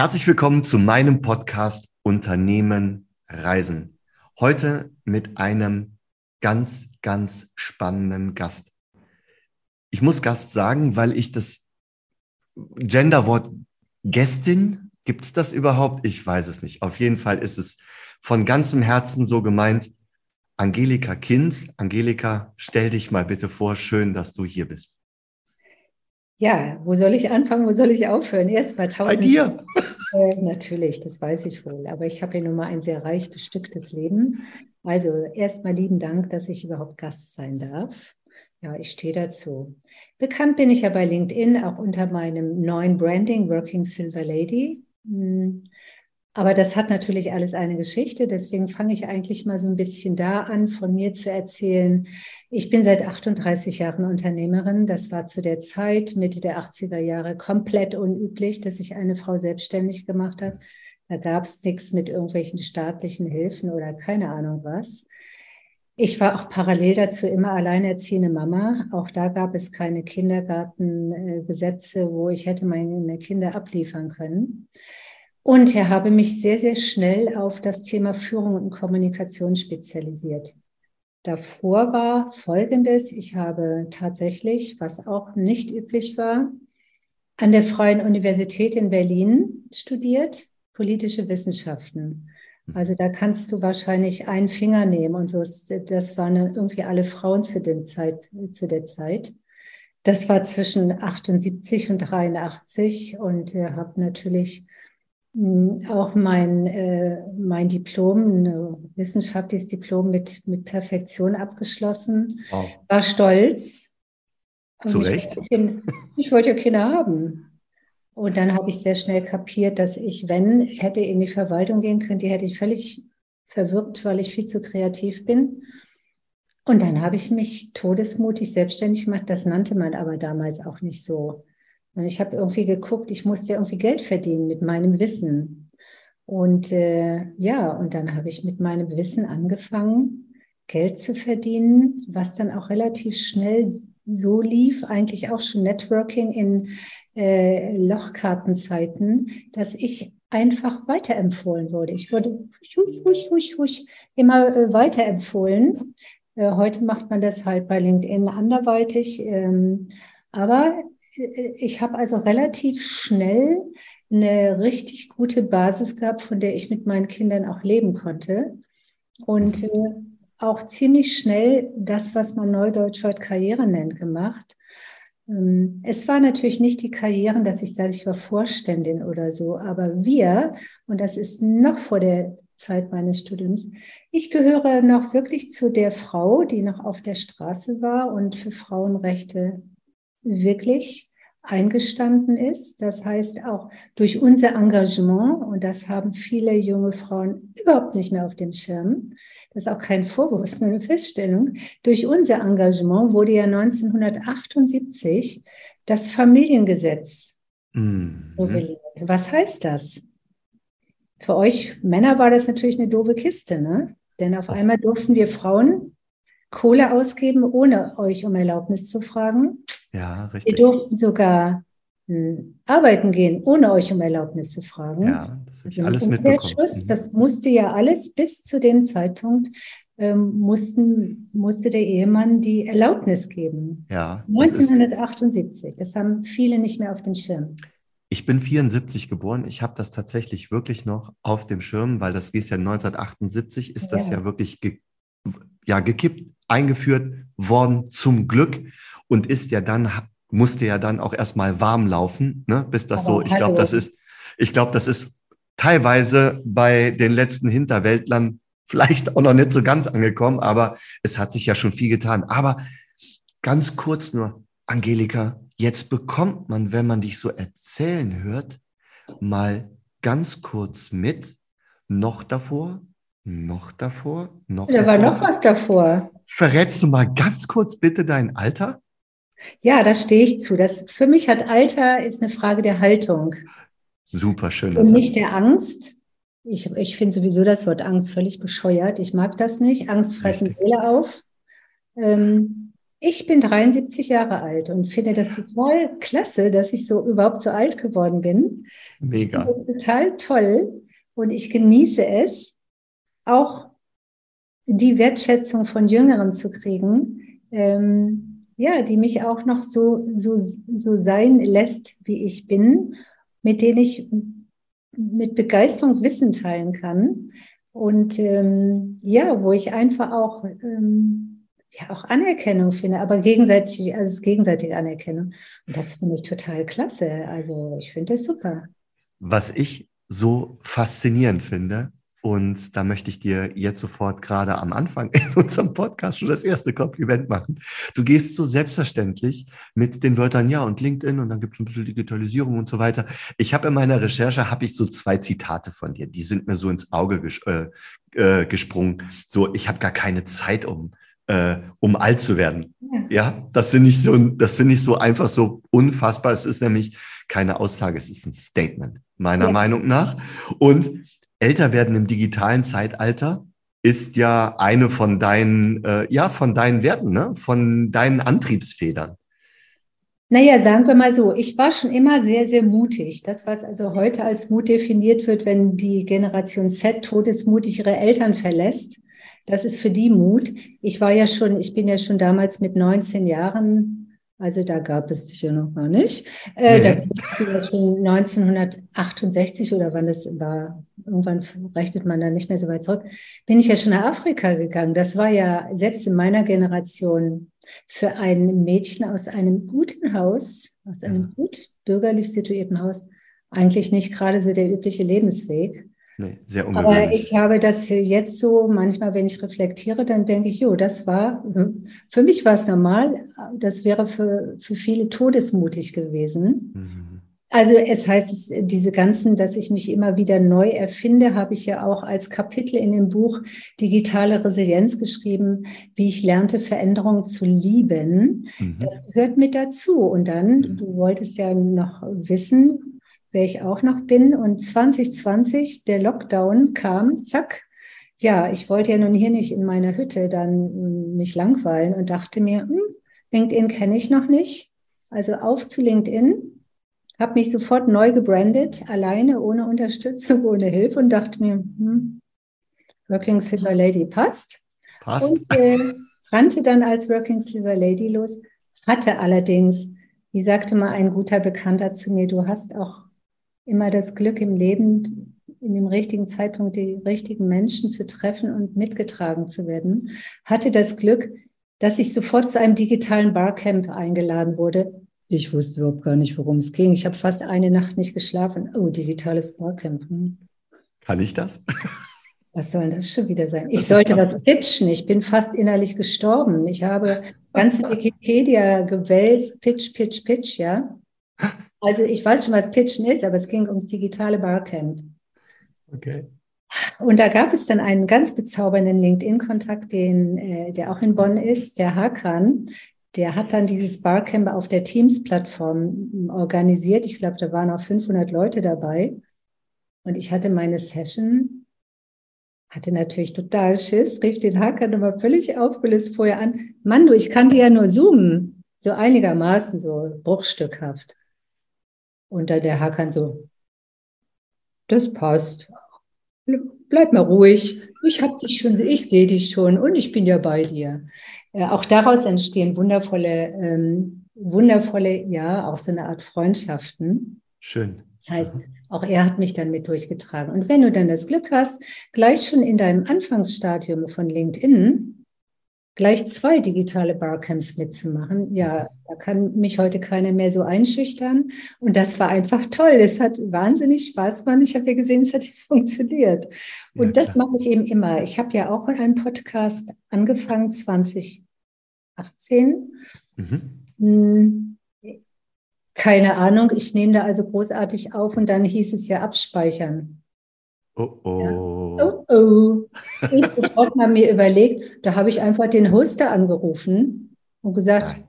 Herzlich willkommen zu meinem Podcast Unternehmen Reisen. Heute mit einem ganz, ganz spannenden Gast. Ich muss Gast sagen, weil ich das Genderwort Gästin, gibt es das überhaupt? Ich weiß es nicht. Auf jeden Fall ist es von ganzem Herzen so gemeint. Angelika Kind. Angelika, stell dich mal bitte vor. Schön, dass du hier bist. Ja, wo soll ich anfangen, wo soll ich aufhören? Erst mal tausend. Bei dir? Äh, natürlich, das weiß ich wohl. Aber ich habe ja nun mal ein sehr reich bestücktes Leben. Also erstmal lieben Dank, dass ich überhaupt Gast sein darf. Ja, ich stehe dazu. Bekannt bin ich ja bei LinkedIn auch unter meinem neuen Branding Working Silver Lady. Hm. Aber das hat natürlich alles eine Geschichte. Deswegen fange ich eigentlich mal so ein bisschen da an, von mir zu erzählen. Ich bin seit 38 Jahren Unternehmerin. Das war zu der Zeit, Mitte der 80er Jahre, komplett unüblich, dass sich eine Frau selbstständig gemacht hat. Da gab es nichts mit irgendwelchen staatlichen Hilfen oder keine Ahnung was. Ich war auch parallel dazu immer alleinerziehende Mama. Auch da gab es keine Kindergartengesetze, wo ich hätte meine Kinder abliefern können. Und ich habe mich sehr, sehr schnell auf das Thema Führung und Kommunikation spezialisiert. Davor war Folgendes. Ich habe tatsächlich, was auch nicht üblich war, an der Freien Universität in Berlin studiert, politische Wissenschaften. Also da kannst du wahrscheinlich einen Finger nehmen und wirst, das waren irgendwie alle Frauen zu, dem Zeit, zu der Zeit. Das war zwischen 78 und 83 und äh, habe natürlich hm, auch mein, äh, mein Diplom, ein wissenschaftliches Diplom mit, mit Perfektion abgeschlossen. Wow. War stolz. Zu Recht? ich wollte ja Kinder haben. Und dann habe ich sehr schnell kapiert, dass ich, wenn, hätte in die Verwaltung gehen können, die hätte ich völlig verwirrt, weil ich viel zu kreativ bin. Und dann habe ich mich todesmutig selbstständig gemacht. Das nannte man aber damals auch nicht so. Und ich habe irgendwie geguckt, ich musste irgendwie Geld verdienen mit meinem Wissen. Und äh, ja, und dann habe ich mit meinem Wissen angefangen, Geld zu verdienen, was dann auch relativ schnell so lief, eigentlich auch schon Networking in äh, Lochkartenzeiten, dass ich einfach weiterempfohlen wurde. Ich wurde husch, husch, husch, husch, immer äh, weiterempfohlen. Äh, heute macht man das halt bei LinkedIn anderweitig. Ähm, aber ich habe also relativ schnell eine richtig gute Basis gehabt, von der ich mit meinen Kindern auch leben konnte. Und äh, auch ziemlich schnell das, was man neudeutsch heute Karriere nennt, gemacht. Ähm, es war natürlich nicht die Karrieren, dass ich sage, ich war Vorständin oder so, aber wir, und das ist noch vor der Zeit meines Studiums, ich gehöre noch wirklich zu der Frau, die noch auf der Straße war und für Frauenrechte wirklich eingestanden ist. Das heißt auch durch unser Engagement, und das haben viele junge Frauen überhaupt nicht mehr auf dem Schirm, das ist auch kein Vorwurf, nur eine Feststellung, durch unser Engagement wurde ja 1978 das Familiengesetz mhm. Was heißt das? Für euch Männer war das natürlich eine doofe Kiste, ne? Denn auf einmal durften wir Frauen Kohle ausgeben, ohne euch um Erlaubnis zu fragen. Ja, richtig. Wir durften sogar hm, arbeiten gehen, ohne euch um Erlaubnis zu fragen. Ja, das habe ich alles mitbekommen. Schuss, mhm. das musste ja alles bis zu dem Zeitpunkt ähm, mussten, musste der Ehemann die Erlaubnis geben. Ja. 1978. Das, das haben viele nicht mehr auf dem Schirm. Ich bin 74 geboren. Ich habe das tatsächlich wirklich noch auf dem Schirm, weil das ist ja 1978, ist das ja, ja wirklich ge ja, gekippt, eingeführt worden, zum Glück. Und ist ja dann, musste ja dann auch erstmal warm laufen, ne? bis das Aber so, ich glaube, das ist, ich glaube, das ist teilweise bei den letzten Hinterwäldlern vielleicht auch noch nicht so ganz angekommen, aber es hat sich ja schon viel getan. Aber ganz kurz nur, Angelika, jetzt bekommt man, wenn man dich so erzählen hört, mal ganz kurz mit, noch davor, noch davor? Noch da davor? war noch was davor. Verrätst du mal ganz kurz bitte dein Alter? Ja, da stehe ich zu. Das, für mich hat Alter ist eine Frage der Haltung. Super schön. Und nicht der Angst. Ich, ich finde sowieso das Wort Angst völlig bescheuert. Ich mag das nicht. Angst fressen Seele auf. Ähm, Ich bin 73 Jahre alt und finde das total klasse, dass ich so überhaupt so alt geworden bin. Mega. total toll und ich genieße es, auch die Wertschätzung von Jüngeren zu kriegen, ähm, ja, die mich auch noch so, so, so sein lässt, wie ich bin, mit denen ich mit Begeisterung Wissen teilen kann. Und ähm, ja, wo ich einfach auch ähm, ja auch Anerkennung finde, aber gegenseitig, also gegenseitige Anerkennung. Und das finde ich total klasse. Also ich finde das super. Was ich so faszinierend finde, und da möchte ich dir jetzt sofort gerade am Anfang in unserem Podcast schon das erste Kompliment machen. Du gehst so selbstverständlich mit den Wörtern ja und LinkedIn und dann gibt es ein bisschen Digitalisierung und so weiter. Ich habe in meiner Recherche habe ich so zwei Zitate von dir, die sind mir so ins Auge ges äh, äh, gesprungen. So, ich habe gar keine Zeit, um äh, um alt zu werden. Ja, ja das finde ich so, das finde ich so einfach so unfassbar. Es ist nämlich keine Aussage, es ist ein Statement, meiner ja. Meinung nach. Und älter werden im digitalen Zeitalter ist ja eine von deinen, äh, ja, von deinen Werten, ne? von deinen Antriebsfedern. Naja, sagen wir mal so, ich war schon immer sehr, sehr mutig. Das, was also heute als Mut definiert wird, wenn die Generation Z todesmutig ihre Eltern verlässt, das ist für die Mut. Ich war ja schon, ich bin ja schon damals mit 19 Jahren, also da gab es dich ja noch gar nicht. Äh, nee. Da bin ich schon 1968 oder wann das war, irgendwann rechnet man da nicht mehr so weit zurück, bin ich ja schon nach Afrika gegangen. Das war ja selbst in meiner Generation für ein Mädchen aus einem guten Haus, aus einem gut bürgerlich situierten Haus, eigentlich nicht gerade so der übliche Lebensweg. Nee, sehr ungewöhnlich. Aber ich habe das jetzt so, manchmal, wenn ich reflektiere, dann denke ich, jo, das war, für mich war es normal, das wäre für, für viele todesmutig gewesen. Mhm. Also es heißt, diese ganzen, dass ich mich immer wieder neu erfinde, habe ich ja auch als Kapitel in dem Buch Digitale Resilienz geschrieben, wie ich lernte, Veränderungen zu lieben. Mhm. Das gehört mit dazu. Und dann, mhm. du wolltest ja noch wissen, wer ich auch noch bin. Und 2020, der Lockdown kam, zack. Ja, ich wollte ja nun hier nicht in meiner Hütte dann hm, mich langweilen und dachte mir, hm, LinkedIn kenne ich noch nicht. Also auf zu LinkedIn, habe mich sofort neu gebrandet, alleine, ohne Unterstützung, ohne Hilfe und dachte mir, hm, Working Silver Lady passt. Passt. Und äh, rannte dann als Working Silver Lady los, hatte allerdings, wie sagte mal ein guter Bekannter zu mir, du hast auch immer das Glück im Leben, in dem richtigen Zeitpunkt die richtigen Menschen zu treffen und mitgetragen zu werden, hatte das Glück, dass ich sofort zu einem digitalen Barcamp eingeladen wurde. Ich wusste überhaupt gar nicht, worum es ging. Ich habe fast eine Nacht nicht geschlafen. Oh, digitales Barcamp. Hm. Kann ich das? Was soll das schon wieder sein? Ich sollte das pitchen. Ich bin fast innerlich gestorben. Ich habe ganze Wikipedia gewälzt, pitch, pitch, pitch, ja. Also ich weiß schon, was Pitchen ist, aber es ging ums digitale Barcamp. Okay. Und da gab es dann einen ganz bezaubernden LinkedIn-Kontakt, den, äh, der auch in Bonn ist, der Hakan. Der hat dann dieses Barcamp auf der Teams-Plattform organisiert. Ich glaube, da waren auch 500 Leute dabei. Und ich hatte meine Session, hatte natürlich total Schiss, rief den Hakan aber völlig aufgelöst vorher an. Mann, du, ich kannte ja nur Zoomen, so einigermaßen, so bruchstückhaft. Und dann der Hakan so, das passt. Bleib mal ruhig. Ich hab dich schon, ich sehe dich schon und ich bin ja bei dir. Äh, auch daraus entstehen wundervolle, ähm, wundervolle, ja, auch so eine Art Freundschaften. Schön. Das heißt, auch er hat mich dann mit durchgetragen. Und wenn du dann das Glück hast, gleich schon in deinem Anfangsstadium von LinkedIn gleich zwei digitale Barcamps mitzumachen. Ja, da kann mich heute keiner mehr so einschüchtern. Und das war einfach toll. Es hat wahnsinnig Spaß gemacht. Ich habe ja gesehen, es hat funktioniert. Und ja, das mache ich eben immer. Ich habe ja auch einen Podcast angefangen 2018. Mhm. Hm, keine Ahnung, ich nehme da also großartig auf und dann hieß es ja abspeichern. Oh oh. Ja. Oh. Ich mal mir überlegt, da habe ich einfach den Hoster angerufen und gesagt, Nein.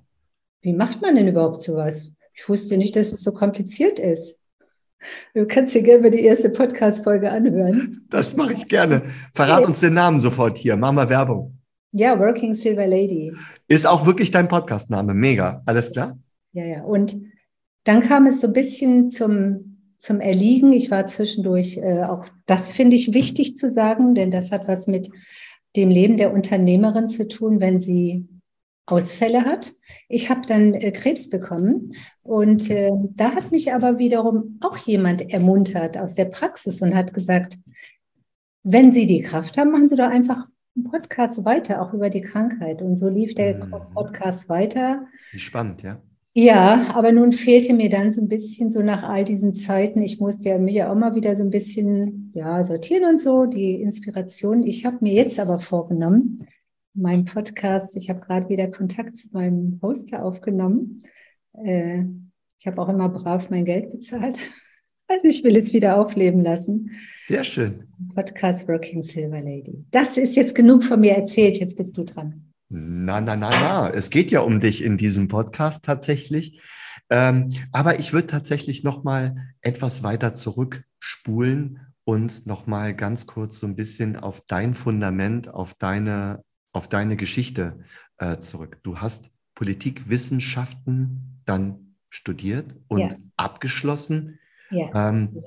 wie macht man denn überhaupt sowas? Ich wusste nicht, dass es so kompliziert ist. Du kannst dir gerne die erste Podcast-Folge anhören. Das mache ich gerne. Verrat uns den Namen sofort hier. Mach mal Werbung. Ja, Working Silver Lady. Ist auch wirklich dein Podcastname. Mega. Alles klar? Ja, ja. Und dann kam es so ein bisschen zum, zum Erliegen. Ich war zwischendurch äh, auch, das finde ich wichtig zu sagen, denn das hat was mit dem Leben der Unternehmerin zu tun, wenn sie Ausfälle hat. Ich habe dann äh, Krebs bekommen und äh, da hat mich aber wiederum auch jemand ermuntert aus der Praxis und hat gesagt, wenn Sie die Kraft haben, machen Sie doch einfach einen Podcast weiter, auch über die Krankheit. Und so lief der mhm. Podcast weiter. Spannend, ja. Ja, aber nun fehlte mir dann so ein bisschen so nach all diesen Zeiten. Ich musste ja mir ja auch mal wieder so ein bisschen ja, sortieren und so, die Inspiration. Ich habe mir jetzt aber vorgenommen, meinen Podcast, ich habe gerade wieder Kontakt zu meinem Hoster aufgenommen. Äh, ich habe auch immer brav mein Geld bezahlt. Also ich will es wieder aufleben lassen. Sehr schön. Podcast Working Silver Lady. Das ist jetzt genug von mir erzählt. Jetzt bist du dran. Na, na, na, na. Es geht ja um dich in diesem Podcast tatsächlich. Ähm, aber ich würde tatsächlich noch mal etwas weiter zurückspulen und noch mal ganz kurz so ein bisschen auf dein Fundament, auf deine, auf deine Geschichte äh, zurück. Du hast Politikwissenschaften dann studiert und ja. abgeschlossen. Ja, ähm,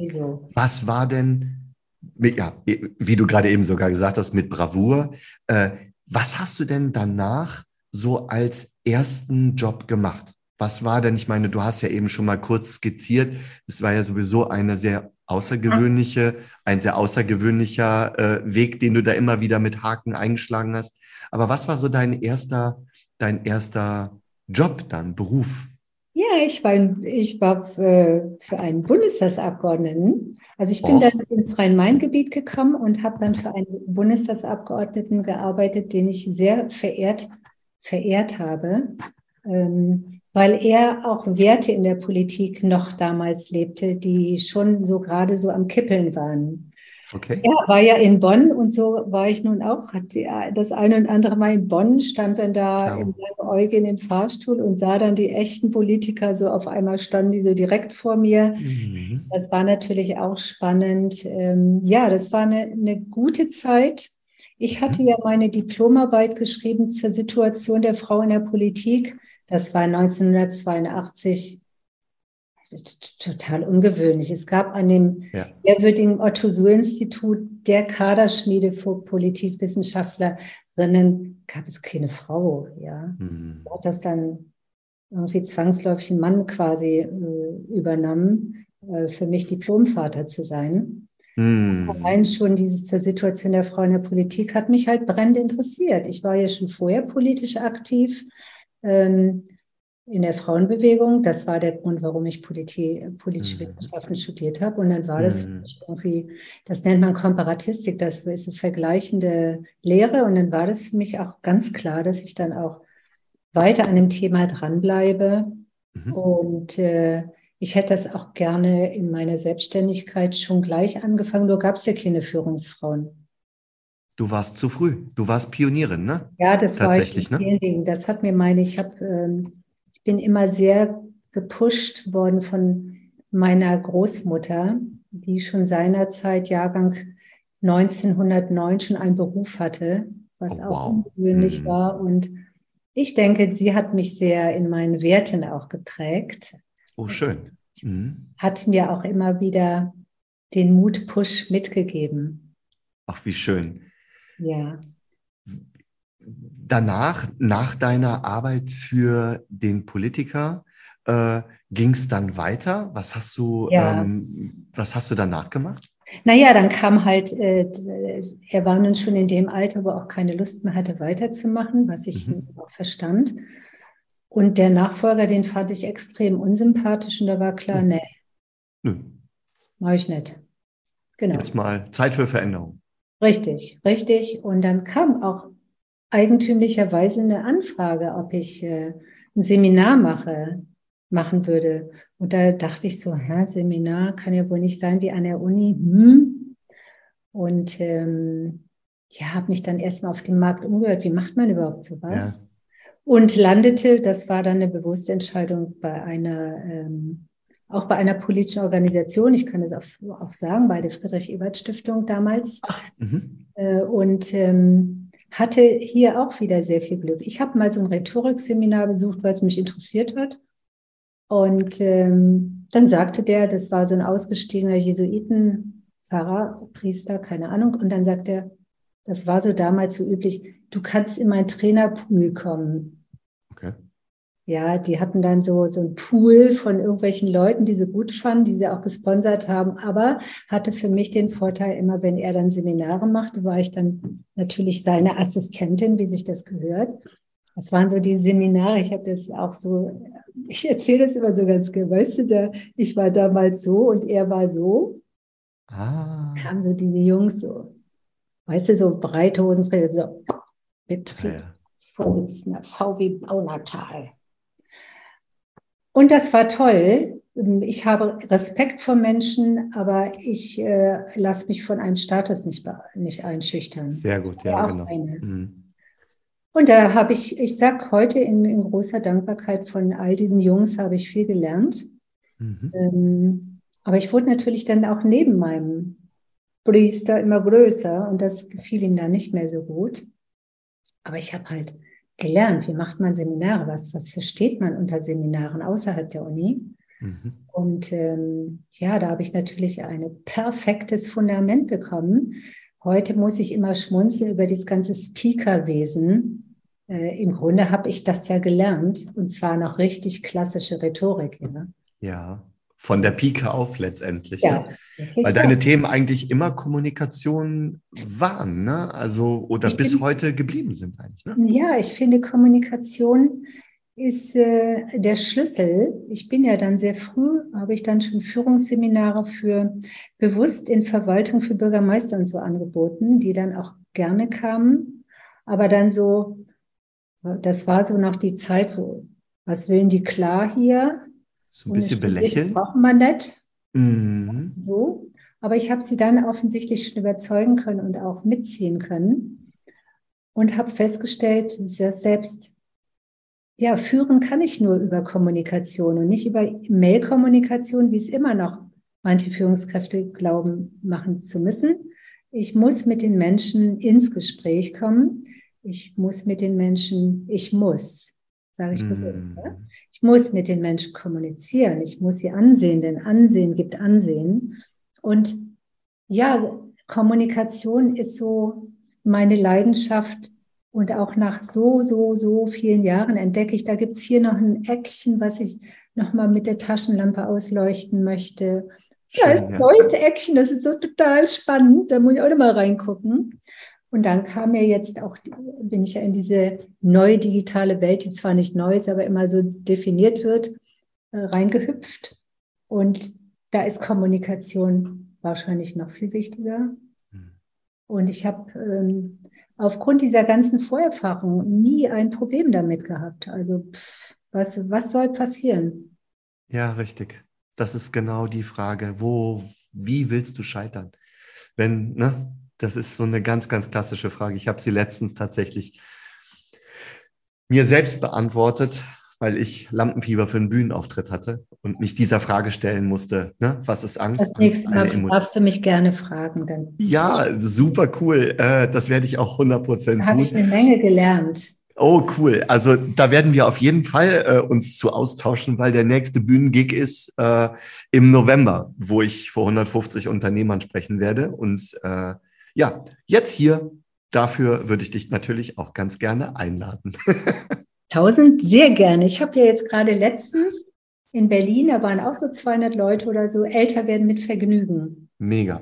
Was war denn, mit, ja, wie du gerade eben sogar gesagt hast, mit Bravour, äh, was hast du denn danach so als ersten Job gemacht? Was war denn, ich meine, du hast ja eben schon mal kurz skizziert, es war ja sowieso eine sehr außergewöhnliche, ein sehr außergewöhnlicher äh, Weg, den du da immer wieder mit Haken eingeschlagen hast. Aber was war so dein erster, dein erster Job dann, Beruf? Ja, ich war, ich war für, für einen Bundestagsabgeordneten. Also ich bin Och. dann ins Rhein-Main-Gebiet gekommen und habe dann für einen Bundestagsabgeordneten gearbeitet, den ich sehr verehrt, verehrt habe, ähm, weil er auch Werte in der Politik noch damals lebte, die schon so gerade so am Kippeln waren. Okay. Er war ja in Bonn und so war ich nun auch. Das eine und andere Mal in Bonn, stand dann da St. Eugen im Fahrstuhl und sah dann die echten Politiker so auf einmal standen die so direkt vor mir. Mhm. Das war natürlich auch spannend. Ähm, ja, das war eine, eine gute Zeit. Ich hatte mhm. ja meine Diplomarbeit geschrieben zur Situation der Frau in der Politik. Das war 1982 total ungewöhnlich. Es gab an dem ja. ehrwürdigen Otto-Suhr-Institut der Kaderschmiede für Politikwissenschaftlerinnen gab es keine Frau. Ja, mhm. hat das dann irgendwie zwangsläufig ein Mann quasi äh, übernommen, äh, für mich Diplomvater zu sein. Mhm. Allein schon dieses zur Situation der Frau in der Politik hat mich halt brennend interessiert. Ich war ja schon vorher politisch aktiv. Ähm, in der Frauenbewegung. Das war der Grund, warum ich Politik, politische mhm. Wissenschaften studiert habe. Und dann war das mhm. irgendwie, das nennt man Komparatistik, das ist eine vergleichende Lehre. Und dann war das für mich auch ganz klar, dass ich dann auch weiter an dem Thema dranbleibe. Mhm. Und äh, ich hätte das auch gerne in meiner Selbstständigkeit schon gleich angefangen, nur gab es ja keine Führungsfrauen. Du warst zu früh. Du warst Pionierin, ne? Ja, das Tatsächlich, war ich in ne? Dingen. Das hat mir meine, ich habe ähm, bin immer sehr gepusht worden von meiner Großmutter, die schon seinerzeit Jahrgang 1909 schon einen Beruf hatte, was oh, auch wow. ungewöhnlich mhm. war. Und ich denke, sie hat mich sehr in meinen Werten auch geprägt. Oh, schön. Mhm. Hat mir auch immer wieder den Mut-Push mitgegeben. Ach, wie schön. Ja danach, nach deiner Arbeit für den Politiker, äh, ging es dann weiter? Was hast du, ja. ähm, was hast du danach gemacht? Naja, dann kam halt, äh, er war nun schon in dem Alter, wo er auch keine Lust mehr hatte, weiterzumachen, was ich mhm. auch verstand. Und der Nachfolger, den fand ich extrem unsympathisch und da war klar, mhm. nee, mhm. mache ich nicht. Genau. Jetzt mal Zeit für Veränderung. Richtig, richtig. Und dann kam auch eigentümlicherweise eine Anfrage, ob ich äh, ein Seminar mache, machen würde. Und da dachte ich so, ja, Seminar kann ja wohl nicht sein wie an der Uni. Hm. Und ähm, ja, habe mich dann erstmal auf dem Markt umgehört, wie macht man überhaupt sowas? Ja. Und landete, das war dann eine bewusste Entscheidung bei einer, ähm, auch bei einer politischen Organisation, ich kann es auch, auch sagen, bei der Friedrich-Ebert-Stiftung damals. Ach, mhm. äh, und ähm, hatte hier auch wieder sehr viel Glück. Ich habe mal so ein Rhetorikseminar besucht, weil es mich interessiert hat. Und ähm, dann sagte der, das war so ein ausgestiegener Jesuitenpfarrer, Priester, keine Ahnung. Und dann sagt er, das war so damals so üblich, du kannst in mein Trainerpool kommen. Ja, die hatten dann so, so ein Pool von irgendwelchen Leuten, die sie gut fanden, die sie auch gesponsert haben, aber hatte für mich den Vorteil, immer wenn er dann Seminare machte, war ich dann natürlich seine Assistentin, wie sich das gehört. Das waren so die Seminare, ich habe das auch so, ich erzähle das immer so ganz gerne, weißt du, da, ich war damals so und er war so. Ah. Kamen so diese Jungs so, weißt du, so breite Hosenträger, so Betriebsvorsitzender VW Baunatal. Und das war toll. Ich habe Respekt vor Menschen, aber ich äh, lasse mich von einem Status nicht, nicht einschüchtern. Sehr gut, ja, genau. Mhm. Und da habe ich, ich sage heute in, in, großer Dankbarkeit von all diesen Jungs habe ich viel gelernt. Mhm. Ähm, aber ich wurde natürlich dann auch neben meinem Priester immer größer und das gefiel ihm dann nicht mehr so gut. Aber ich habe halt gelernt, wie macht man Seminare, was, was versteht man unter Seminaren außerhalb der Uni. Mhm. Und ähm, ja, da habe ich natürlich ein perfektes Fundament bekommen. Heute muss ich immer schmunzeln über das ganze Speakerwesen. Äh, Im Grunde habe ich das ja gelernt und zwar noch richtig klassische Rhetorik. Ja, ja von der Pike auf letztendlich. Ja, ne? Weil deine Themen eigentlich immer Kommunikation waren, ne? Also oder ich bis bin, heute geblieben sind eigentlich. Ne? Ja, ich finde Kommunikation ist äh, der Schlüssel. Ich bin ja dann sehr früh, habe ich dann schon Führungsseminare für bewusst in Verwaltung für Bürgermeister und so angeboten, die dann auch gerne kamen. Aber dann so, das war so noch die Zeit, wo, was willen die klar hier? So ein bisschen belächeln. Braucht man nicht. Mhm. So. Aber ich habe sie dann offensichtlich schon überzeugen können und auch mitziehen können. Und habe festgestellt, dass selbst ja, führen kann ich nur über Kommunikation und nicht über Mail-Kommunikation, wie es immer noch manche Führungskräfte glauben, machen zu müssen. Ich muss mit den Menschen ins Gespräch kommen. Ich muss mit den Menschen, ich muss, sage ich mm. bewusst. Ja? Ich muss mit den Menschen kommunizieren. Ich muss sie ansehen, denn Ansehen gibt Ansehen. Und ja, Kommunikation ist so meine Leidenschaft. Und auch nach so, so, so vielen Jahren entdecke ich, da gibt es hier noch ein Eckchen, was ich nochmal mit der Taschenlampe ausleuchten möchte. Schön, da ist ein ja. neues Eckchen, das ist so total spannend. Da muss ich auch noch mal reingucken. Und dann kam mir jetzt auch, bin ich ja in diese neue digitale Welt, die zwar nicht neu ist, aber immer so definiert wird, äh, reingehüpft. Und da ist Kommunikation wahrscheinlich noch viel wichtiger. Hm. Und ich habe ähm, aufgrund dieser ganzen Vorerfahrung nie ein Problem damit gehabt. Also pff, was, was soll passieren? Ja, richtig. Das ist genau die Frage. Wo, wie willst du scheitern? Wenn, ne, das ist so eine ganz, ganz klassische Frage. Ich habe sie letztens tatsächlich mir selbst beantwortet, weil ich Lampenfieber für einen Bühnenauftritt hatte und mich dieser Frage stellen musste. Ne? Was ist Angst? Das nächste Mal darfst du mich gerne fragen. Dann. Ja, super cool. Äh, das werde ich auch 100 Prozent tun. Da habe ich eine Menge gelernt. Oh, cool. Also da werden wir auf jeden Fall äh, uns zu austauschen, weil der nächste Bühnengig ist äh, im November, wo ich vor 150 Unternehmern sprechen werde. Und äh, ja, jetzt hier, dafür würde ich dich natürlich auch ganz gerne einladen. Tausend, sehr gerne. Ich habe ja jetzt gerade letztens in Berlin, da waren auch so 200 Leute oder so, älter werden mit Vergnügen. Mega.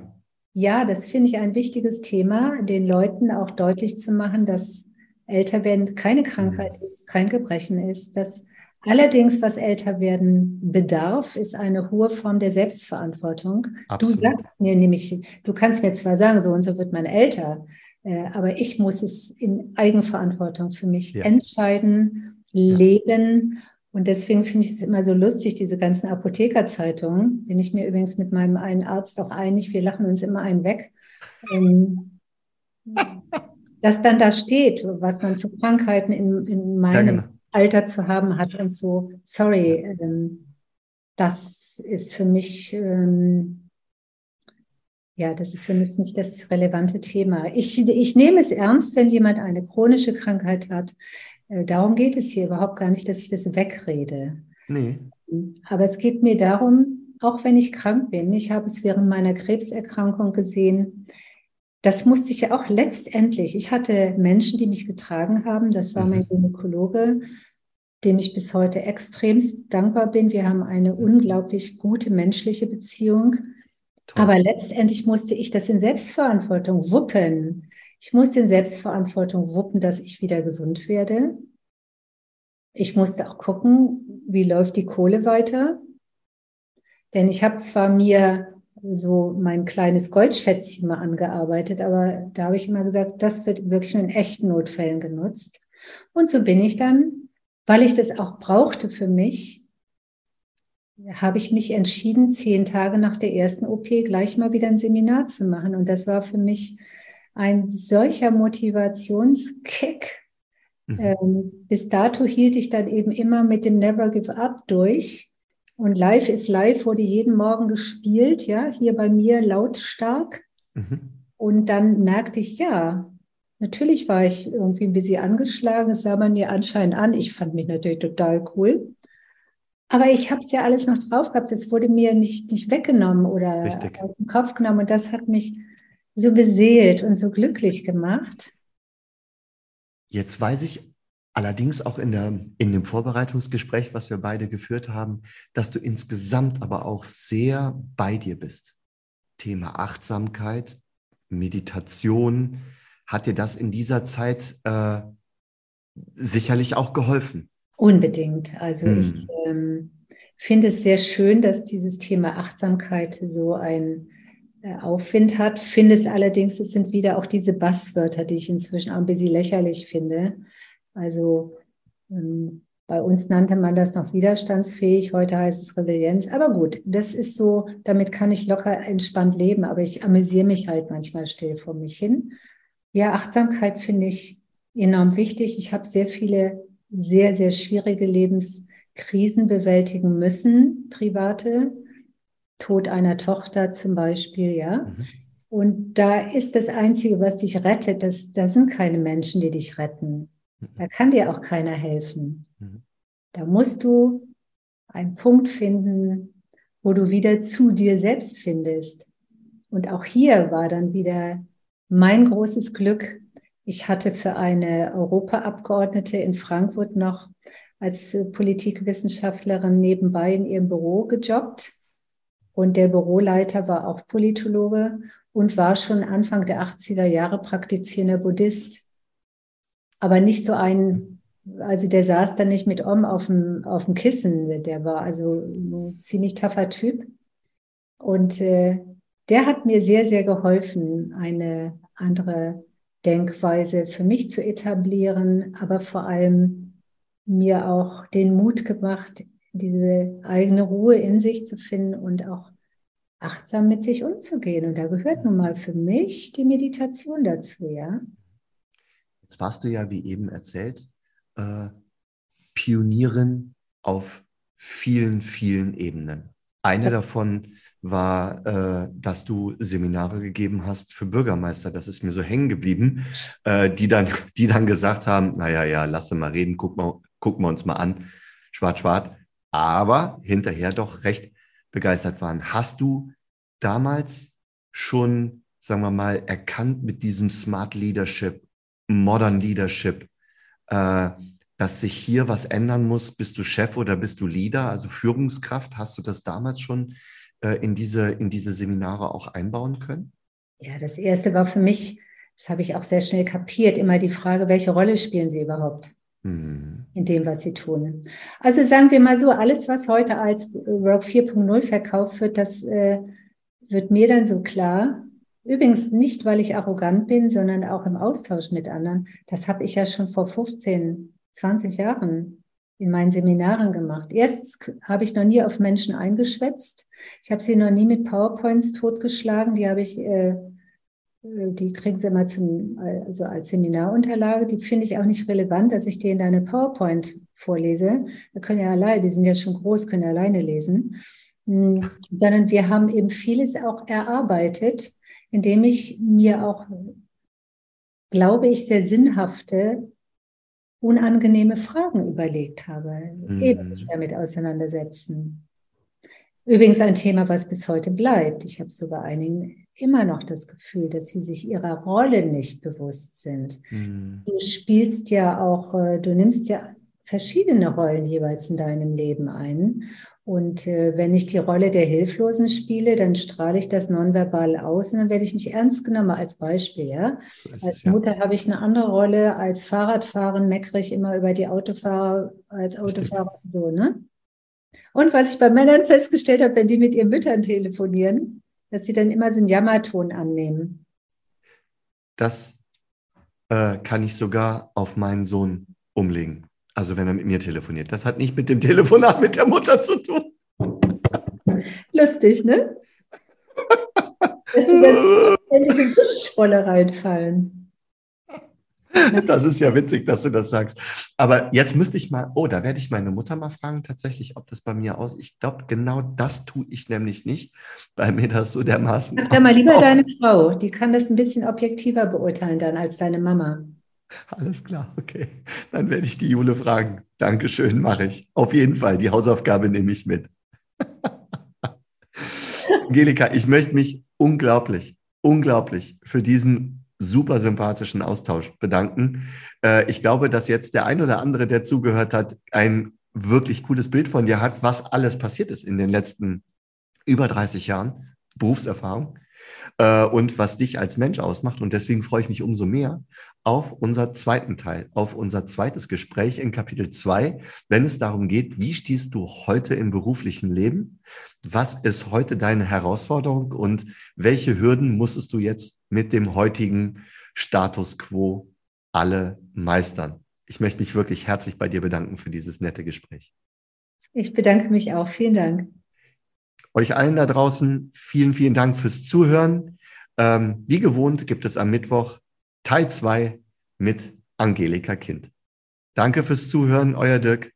Ja, das finde ich ein wichtiges Thema, den Leuten auch deutlich zu machen, dass älter werden keine Krankheit mhm. ist, kein Gebrechen ist, dass Allerdings, was älter werden bedarf, ist eine hohe Form der Selbstverantwortung. Absolut. Du sagst mir nämlich, du kannst mir zwar sagen, so und so wird man älter, äh, aber ich muss es in Eigenverantwortung für mich ja. entscheiden, leben. Und deswegen finde ich es immer so lustig, diese ganzen Apothekerzeitungen. Bin ich mir übrigens mit meinem einen Arzt auch einig, wir lachen uns immer einen weg. Ähm, dass dann da steht, was man für Krankheiten in, in meinem ja, genau Alter zu haben hat und so, sorry, ähm, das ist für mich, ähm, Ja, das ist für mich nicht das relevante Thema. Ich, ich nehme es ernst, wenn jemand eine chronische Krankheit hat. Äh, darum geht es hier überhaupt gar nicht, dass ich das wegrede. Nee. Aber es geht mir darum, auch wenn ich krank bin, ich habe es während meiner Krebserkrankung gesehen, das musste ich ja auch letztendlich. Ich hatte Menschen, die mich getragen haben. Das war mein mhm. Gynäkologe, dem ich bis heute extremst dankbar bin. Wir haben eine unglaublich gute menschliche Beziehung. Toll. Aber letztendlich musste ich das in Selbstverantwortung wuppen. Ich musste in Selbstverantwortung wuppen, dass ich wieder gesund werde. Ich musste auch gucken, wie läuft die Kohle weiter. Denn ich habe zwar mir so mein kleines Goldschätzchen mal angearbeitet, aber da habe ich immer gesagt, das wird wirklich nur in echten Notfällen genutzt. Und so bin ich dann, weil ich das auch brauchte für mich, habe ich mich entschieden, zehn Tage nach der ersten OP gleich mal wieder ein Seminar zu machen. Und das war für mich ein solcher Motivationskick. Mhm. Ähm, bis dato hielt ich dann eben immer mit dem Never Give Up durch. Und Live ist Live wurde jeden Morgen gespielt, ja, hier bei mir lautstark. Mhm. Und dann merkte ich, ja, natürlich war ich irgendwie ein bisschen angeschlagen. Das sah man mir anscheinend an. Ich fand mich natürlich total cool. Aber ich habe es ja alles noch drauf gehabt. Das wurde mir nicht, nicht weggenommen oder Richtig. aus dem Kopf genommen. Und das hat mich so beseelt und so glücklich gemacht. Jetzt weiß ich allerdings auch in, der, in dem Vorbereitungsgespräch, was wir beide geführt haben, dass du insgesamt aber auch sehr bei dir bist. Thema Achtsamkeit, Meditation. Hat dir das in dieser Zeit äh, sicherlich auch geholfen? Unbedingt. Also hm. ich ähm, finde es sehr schön, dass dieses Thema Achtsamkeit so ein äh, Aufwind hat. Finde es allerdings, es sind wieder auch diese Basswörter, die ich inzwischen auch ein bisschen lächerlich finde. Also ähm, bei uns nannte man das noch widerstandsfähig, heute heißt es Resilienz. Aber gut, das ist so, damit kann ich locker entspannt leben, aber ich amüsiere mich halt manchmal still vor mich hin. Ja, Achtsamkeit finde ich enorm wichtig. Ich habe sehr viele sehr, sehr schwierige Lebenskrisen bewältigen müssen, private. Tod einer Tochter zum Beispiel, ja. Mhm. Und da ist das Einzige, was dich rettet, das, da sind keine Menschen, die dich retten. Da kann dir auch keiner helfen. Mhm. Da musst du einen Punkt finden, wo du wieder zu dir selbst findest. Und auch hier war dann wieder mein großes Glück, ich hatte für eine Europaabgeordnete in Frankfurt noch als Politikwissenschaftlerin nebenbei in ihrem Büro gejobbt. Und der Büroleiter war auch Politologe und war schon Anfang der 80er Jahre praktizierender Buddhist. Aber nicht so ein, also der saß dann nicht mit Om auf dem, auf dem Kissen, der war also ein ziemlich taffer Typ. Und äh, der hat mir sehr, sehr geholfen, eine andere Denkweise für mich zu etablieren, aber vor allem mir auch den Mut gemacht, diese eigene Ruhe in sich zu finden und auch achtsam mit sich umzugehen. Und da gehört nun mal für mich die Meditation dazu, ja. Jetzt warst du ja, wie eben erzählt, äh, Pionierin auf vielen, vielen Ebenen. Eine davon war, äh, dass du Seminare gegeben hast für Bürgermeister. Das ist mir so hängen geblieben, äh, die, dann, die dann gesagt haben, naja, ja, lasse mal reden, guck mal, gucken wir uns mal an, schwarz, schwarz, aber hinterher doch recht begeistert waren. Hast du damals schon, sagen wir mal, erkannt mit diesem Smart Leadership, Modern Leadership, äh, dass sich hier was ändern muss? Bist du Chef oder bist du Leader, also Führungskraft? Hast du das damals schon äh, in, diese, in diese Seminare auch einbauen können? Ja, das erste war für mich, das habe ich auch sehr schnell kapiert, immer die Frage, welche Rolle spielen Sie überhaupt? Mhm. In dem, was sie tun. Also sagen wir mal so, alles, was heute als Work 4.0 verkauft wird, das äh, wird mir dann so klar. Übrigens nicht, weil ich arrogant bin, sondern auch im Austausch mit anderen. Das habe ich ja schon vor 15, 20 Jahren in meinen Seminaren gemacht. Erstens habe ich noch nie auf Menschen eingeschwätzt. Ich habe sie noch nie mit PowerPoints totgeschlagen. Die habe ich, äh, äh, die kriegen sie immer zum, also als Seminarunterlage. Die finde ich auch nicht relevant, dass ich denen eine PowerPoint vorlese. Da können ja alleine, die sind ja schon groß, können ja alleine lesen. Hm, sondern wir haben eben vieles auch erarbeitet. Indem ich mir auch, glaube ich, sehr sinnhafte, unangenehme Fragen überlegt habe, mhm. eben mich damit auseinandersetzen. Übrigens ein Thema, was bis heute bleibt. Ich habe so bei einigen immer noch das Gefühl, dass sie sich ihrer Rolle nicht bewusst sind. Mhm. Du spielst ja auch, äh, du nimmst ja verschiedene Rollen jeweils in deinem Leben ein. Und äh, wenn ich die Rolle der Hilflosen spiele, dann strahle ich das nonverbal aus und dann werde ich nicht ernst genommen als Beispiel. Ja? So als es, Mutter ja. habe ich eine andere Rolle. Als Fahrradfahren meckere ich immer über die Autofahrer, als Autofahrer so, ne? Und was ich bei Männern festgestellt habe, wenn die mit ihren Müttern telefonieren, dass sie dann immer so einen Jammerton annehmen. Das äh, kann ich sogar auf meinen Sohn umlegen. Also wenn er mit mir telefoniert. Das hat nicht mit dem Telefonat mit der Mutter zu tun. Lustig, ne? Dass sie dann in diese Wischrolle reinfallen. Das ist ja witzig, dass du das sagst. Aber jetzt müsste ich mal, oh, da werde ich meine Mutter mal fragen, tatsächlich, ob das bei mir aus. Ich glaube, genau das tue ich nämlich nicht, weil mir das so dermaßen. Sag da mal lieber deine Frau, die kann das ein bisschen objektiver beurteilen dann als deine Mama. Alles klar, okay. Dann werde ich die Jule fragen. Dankeschön, mache ich. Auf jeden Fall, die Hausaufgabe nehme ich mit. Angelika, ich möchte mich unglaublich, unglaublich für diesen super sympathischen Austausch bedanken. Äh, ich glaube, dass jetzt der ein oder andere, der zugehört hat, ein wirklich cooles Bild von dir hat, was alles passiert ist in den letzten über 30 Jahren Berufserfahrung äh, und was dich als Mensch ausmacht. Und deswegen freue ich mich umso mehr auf unser zweiten Teil, auf unser zweites Gespräch in Kapitel 2, wenn es darum geht, wie stehst du heute im beruflichen Leben? Was ist heute deine Herausforderung und welche Hürden musstest du jetzt mit dem heutigen Status quo alle meistern? Ich möchte mich wirklich herzlich bei dir bedanken für dieses nette Gespräch. Ich bedanke mich auch. Vielen Dank. Euch allen da draußen vielen, vielen Dank fürs Zuhören. Ähm, wie gewohnt gibt es am Mittwoch Teil 2 mit Angelika Kind. Danke fürs Zuhören, euer Dirk.